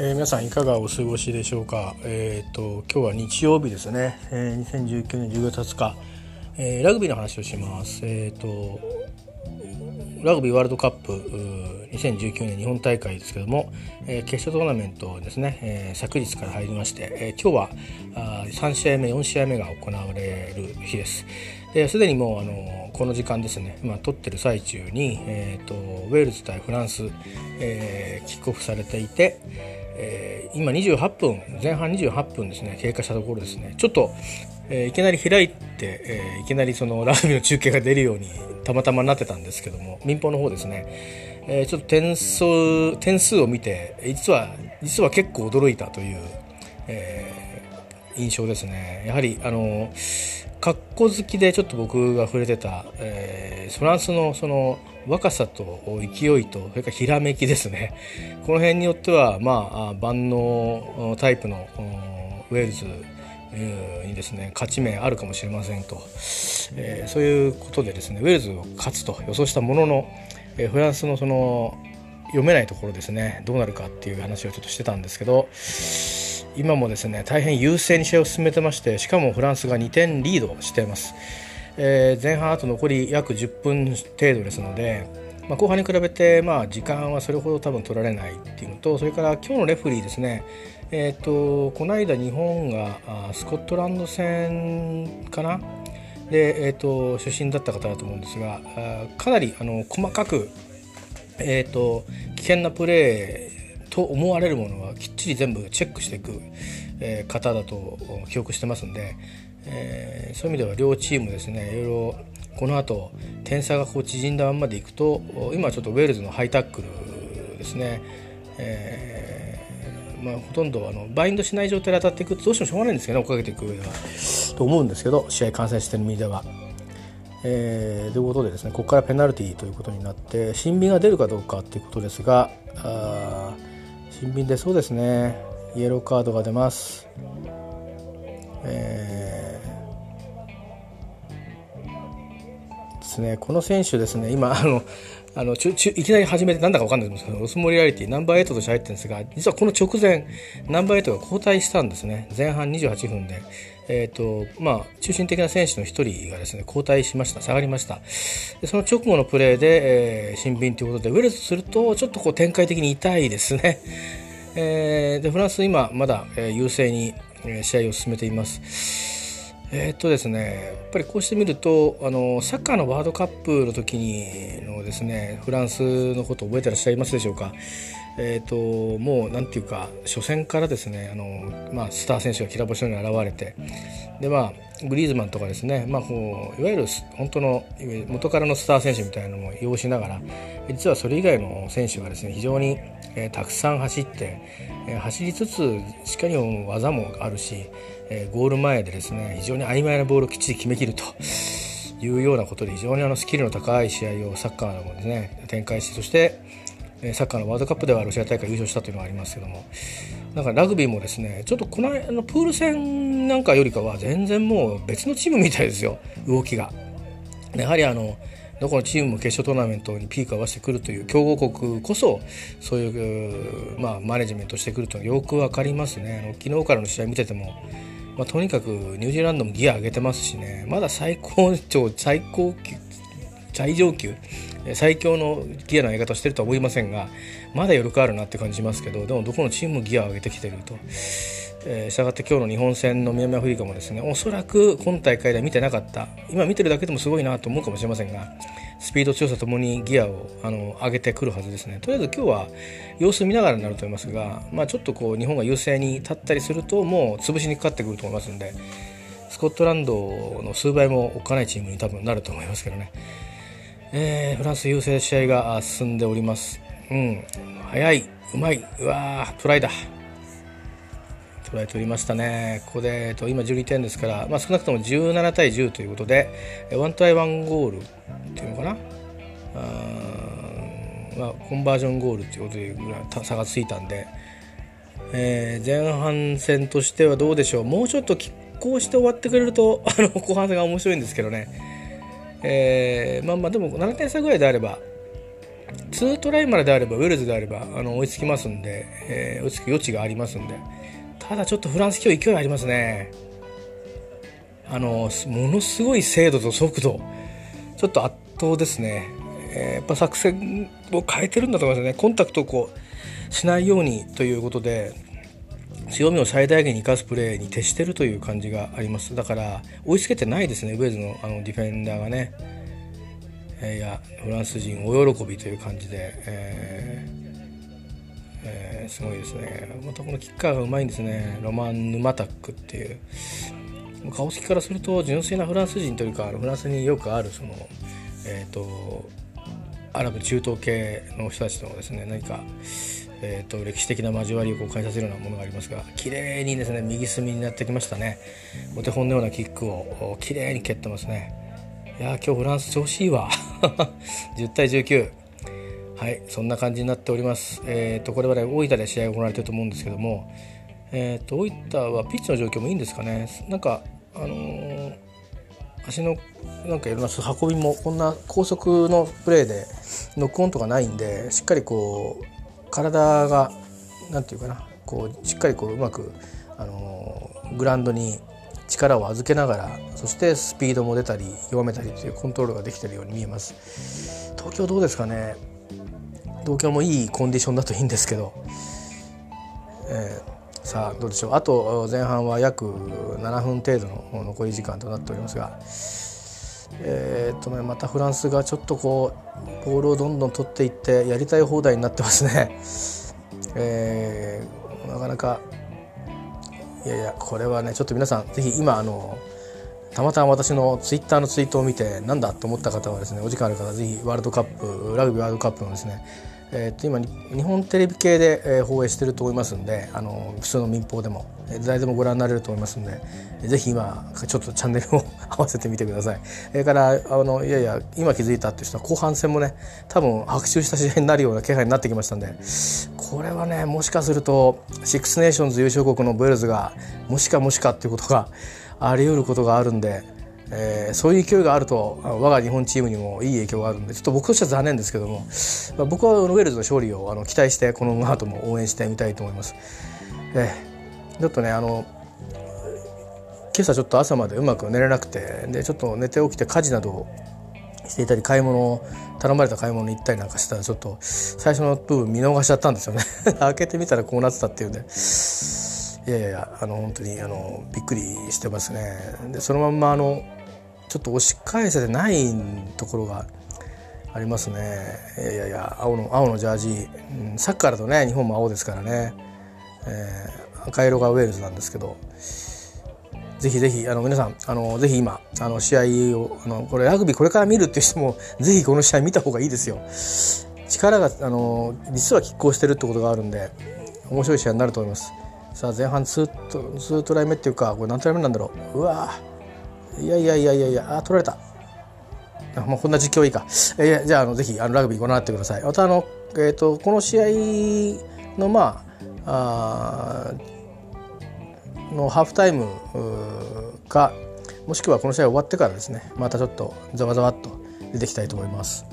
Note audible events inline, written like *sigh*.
えー、皆さんいかがお過ごしでしょうか？えっ、ー、と今日は日曜日ですね。えー、2019年10月20日、えー、ラグビーの話をします。えっ、とラグビーワールドカップ2019年日本大会ですけども、えー、決勝トーナメントですね、えー、昨日から入りまして、えー、今日はあ3試合目4試合目が行われる日です。すでにもうあのこの時間ですね、まあ、撮ってる最中に、えーと、ウェールズ対フランス、えー、キックオフされていて、えー、今28分前半28分ですね経過したところですね。ちょっと、えー、いきなり開いて、えー、いきなりそのラグビーの中継が出るようにたまたまなってたんですけども民放の方ですね、え、ちょっと点数点数を見て実は実は結構驚いたという、え、印象ですね。やはりあの格好好きでちょっと僕が触れてた、え、フランスのその若さと勢いとそれからひらめきですね。この辺によってはまあ万能タイプのウェールズにですね勝ち目あるかもしれませんと、えー、そういうことでですねウェールズを勝つと予想したものの、えー、フランスのその読めないところですねどうなるかっていう話をちょっとしてたんですけど今もですね大変優勢に試合を進めてましてしかもフランスが2点リードしています、えー、前半あと残り約10分程度ですので、まあ、後半に比べてまあ時間はそれほど多分取られないっていうのとそれから今日のレフリーですね。えーと、この間日本がスコットランド戦かな？で、えーと、出身だった方だと思うんですがかなりあの細かく、えーと危険なプレーと思われるものはきっちり全部チェックしていく、えー、方だと記憶してますんで、えそういう意味では両チームですねいろいろこの後点差がこう縮んだままでいくと今ちょっとウェールズのハイタックルですね、えー、まあ、ほとんどあのバインドしない状態で当たっていくとどうしてもしょうがないんですけど、ね、追っかけていく上では。と思うんですけど試合観戦してる身では。えー、ということでですねここからペナルティーということになって新兵が出るかどうかということですがあ新品でそうですねイエローカードが出ます、えー、ですねこの選手ですね今あのあのちちいきなり始めてなんだか分かんないんですけどロスモリアリティナンバー8として入ってるんですが実はこの直前ナンバー8が交代したんですね。前半28分で。えーとまあ、中心的な選手の1人がですね交代しました。下がりました。でその直後のプレーで、えー、新品ということでウェルズするとちょっとこう展開的に痛いですね、えー、でフランス今まだ、えー、優勢に、えー、試合を進めています。えー、っとですねやっぱりこうして見るとあのサッカーのワールドカップの時にのですねフランスのことを覚えてらっしゃいますでしょうか？えーと、もうなんていうか初戦からですねあの、まあ、スター選手がきら星のように現れてで、まあ、グリーズマンとかですね、まあ、こういわゆる本当の元からのスター選手みたいなのも擁しながら実はそれ以外の選手がですね非常に、えー、たくさん走って、えー、走りつつしっかり技もあるし、えー、ゴール前でですね非常に曖昧なボールをきっちり決めきると。いうようなことで非常にあのスキルの高い試合をサッカーのですね展開してそしてサッカーのワールドカップではロシア大会優勝したというのがありますけどもだかラグビーもですねちょっとこのあのプール戦なんかよりかは全然もう別のチームみたいですよ *laughs* 動きが。やはりあのどこのチームも決勝トーナメントにピークを合わせてくるという強豪国こそそういう、まあ、マネジメントしてくるというのはよく分かりますね昨日からの試合見てても、まあ、とにかくニュージーランドもギア上げてますしねまだ最高潮最高級最上級最強のギアの上げ方をしてるとは思いませんがまだ余力あるなって感じますけどでもどこのチームもギアを上げてきてると。え、したがって今日の日本戦の南アフリカもですねおそらく今大会では見てなかった今見てるだけでもすごいなと思うかもしれませんがスピード強さともにギアをあの上げてくるはずですねとりあえず今日は様子見ながらになると思いますが、まあ、ちょっとこう日本が優勢に立ったりするともう潰しにかかってくると思いますんでスコットランドの数倍もおっかないチームに多分なると思いますけどね。えー、フランス優勢試合が進んでおります。うん、早い、うまい、うわー、トライだ。トライ取りましたね。ここで、えっと、今12点ですから、まあ、少なくとも17対10ということで、1トライ1ゴールっていうのかな？あまあ、コンバージョンゴールということでぐらい差がついたんで、えー、前半戦としてはどうでしょう？もうちょっと拮抗して終わってくれると、あの、後半戦が面白いんですけどね。えー、まあまあでも7点差ぐらいであれば2トライまでであればウェールズであればあの追いつきますんで、えー、追いつく余地がありますんでただちょっとフランス今日勢いありますね。あのものすごい精度と速度ちょっと圧倒ですね、えー、やっぱ作戦を変えてるんだと思いますね。コンタクトをこうしないようにということで強みを最大限に生かすプレーに徹してるという感じがあります。だから追いつけてないですねウェーズのあのディフェンダーがね、えー、いやフランス人大喜びという感じで、えーえー、すごいですね。またこのキッカーがうまいんですね。ロマン・ヌマタックっていう。顔つきからすると純粋なフランス人というかフランスによくあるそのえっ、ー、とアラブ中東系の人たちのですね何かえーと、歴史的な交わりをこう感じさせるようなものがありますが綺麗にですね右隅になってきましたね。お手本のようなキックを綺麗に蹴ってますね。いや今日フランス調子いいわ。*laughs* 10対19はいそんな感じになっております。えっ、ー、とこれまで大分で試合が行われてると思うんですけどもえっ、ー、と大分はピッチの状況もいいんですかね。なんかあのー、足のなんかいろんな運びもこんな高速のプレーでノックオンとかないんでしっかりこう体が何て言うかなこうしっかりこううまく、あのグラウンドに力を預けながらそしてスピードも出たり弱めたりというコントロールができているように見えます。東京どうですかね。東京もいいコンディションだといいんですけど、えー、さあどうでしょう。あと前半は約7分程度の残り時間となっておりますが。えー、っとね、またフランスがちょっとこうボールをどんどん取っていってやりたい放題になってますね。*laughs* えー、なかなかいやいやこれはねちょっと皆さん是非今あのたまたま私のツイッターのツイートを見てなんだと思った方はですねお時間ある方是非ワールドカップラグビーワールドカップのですねえー、と今日本テレビ系で、えー、放映してると思いますんであの普通の民放でも誰でもご覧になれると思いますんでぜひ今ちょっとチャンネルを *laughs* 合わせてみてください。それからあのいやいや今気づいたっていう人は後半戦もね多分白熱した試合になるような気配になってきましたんでこれはねもしかするとシックスネーションズ優勝国のウェールズがもしかもしかっていうことがあり得ることがあるんでえー、そういう勢いがあると我が日本チームにもいい影響があるんでちょっと僕としては残念ですけども、まあ、僕はウェールズの勝利をあの期待してこの後も応援してみたいと思います。えー、ちょっとねあの今朝ちょっと朝までうまく寝れなくてでちょっと寝て起きて家事などをしていたり買い物頼まれた買い物に行ったりなんかしたらちょっと最初の部分見逃しちゃったんですよね。*laughs* 開けてみたらこうなってたっていうんで。いやいやあの本当にあのびっくりしてますね。でそのまんまあのちょっと押し返せてないところがありますね。いやいやいや青の青のジャージ、うん、サッカーだとね日本も青ですからね、えー、赤色がウェールズなんですけど。ぜひぜひあの皆さんあのぜひ今あの試合をあのこれラグビーこれから見るっていう人も *laughs* ぜひこの試合見た方がいいですよ。力があの実は拮抗してるってことがあるんで面白い試合になると思います。さあ前半2ト ,2 トライ目っていうかこれ何トライ目なんだろう。うわいやいやいやいやいやあ取られた。あもうこんな実況いいか、えー、じゃああのぜひあのラグビーご覧になってください。またあの、えーと、この試合のまああのハーフタイムかもしくはこの試合終わってからですねまたちょっとざわざわっと出てきたいと思います。